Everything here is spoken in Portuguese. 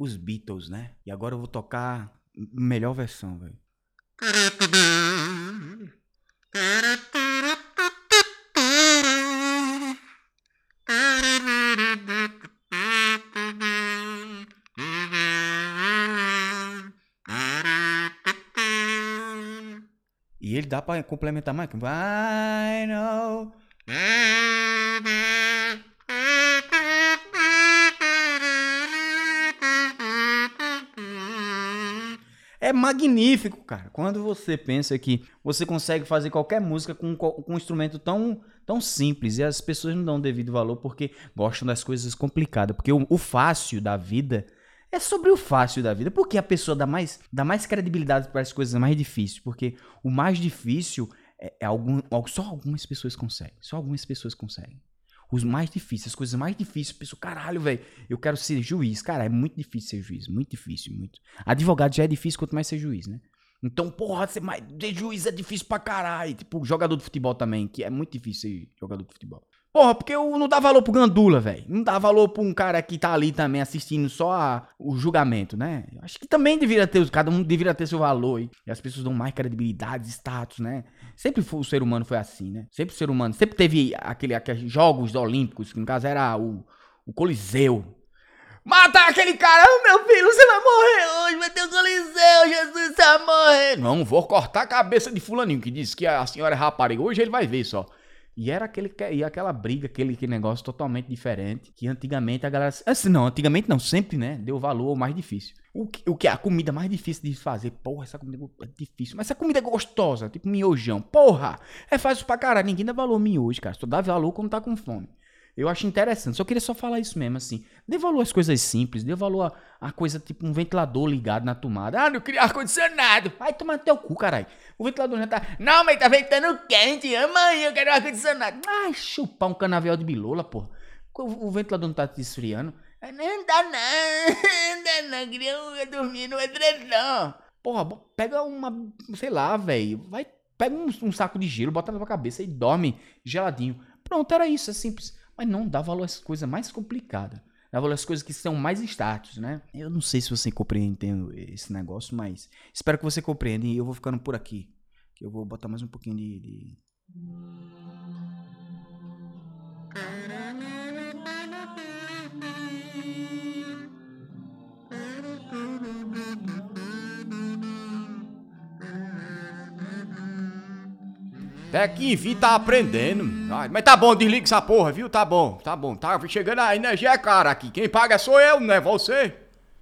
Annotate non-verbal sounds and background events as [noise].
os Beatles, né? E agora eu vou tocar melhor versão, velho. E ele dá pra complementar mais. I know. É magnífico, cara. Quando você pensa que você consegue fazer qualquer música com, com um instrumento tão, tão simples e as pessoas não dão devido valor porque gostam das coisas complicadas. Porque o, o fácil da vida é sobre o fácil da vida. Por que a pessoa dá mais, dá mais credibilidade para as coisas mais difíceis? Porque o mais difícil é, é algum, só algumas pessoas conseguem. Só algumas pessoas conseguem. Os mais difíceis, as coisas mais difíceis, pessoa, caralho, velho, eu quero ser juiz. Cara, é muito difícil ser juiz, muito difícil, muito. Advogado já é difícil, quanto mais ser juiz, né? Então, porra, ser, mais, ser juiz é difícil pra caralho. Tipo, jogador de futebol também, que é muito difícil ser jogador de futebol. Porra, porque eu não dá valor pro Gandula, velho. Não dá valor pra um cara que tá ali também assistindo só a, o julgamento, né? Eu acho que também deveria ter, cada um deveria ter seu valor. E, as pessoas dão mais credibilidade, status, né? Sempre foi, o ser humano foi assim, né? Sempre o ser humano. Sempre teve aquele, aqueles Jogos Olímpicos, que no caso era o, o Coliseu. Mata aquele cara, meu filho, você vai morrer hoje, vai ter o Coliseu, Jesus vai morrer. Não, vou cortar a cabeça de fulaninho que disse que a senhora é rapariga. Hoje ele vai ver só. E era aquele, e aquela briga, aquele, aquele negócio totalmente diferente. Que antigamente a galera. Assim, não, antigamente não, sempre, né? Deu valor ao mais difícil. O que, o que é a comida mais difícil de fazer? Porra, essa comida é difícil. Mas essa comida é gostosa, tipo miojão. Porra, é fácil pra caralho. Ninguém dá valor miojo, cara. Só dá valor quando tá com fome. Eu acho interessante. Só queria só falar isso mesmo, assim. Dê valor às coisas simples. Dê valor a, a coisa tipo um ventilador ligado na tomada. Ah, não queria ar-condicionado. Vai tomar teu cu, caralho. O ventilador já tá. Não, mas tá ventando quente. Amanhã eu quero ar-condicionado. Ai, chupar um canavial de bilola, porra. O, o ventilador não tá te esfriando. Não dá não. [laughs] Não dá não. Queria dormir no edredom. Porra, pega uma. Sei lá, velho. Vai. Pega um, um, saco de gelo, bota na tua cabeça e dorme geladinho. Pronto, era isso. É simples. Mas não dá valor às coisas mais complicadas. Dá valor às coisas que são mais status, né? Eu não sei se você compreende esse negócio, mas espero que você compreenda e eu vou ficando por aqui. Que eu vou botar mais um pouquinho de... de... Até que enfim tá aprendendo. Mas tá bom, desliga essa porra, viu? Tá bom, tá bom. Tá chegando a energia é cara aqui. Quem paga sou eu, não é você.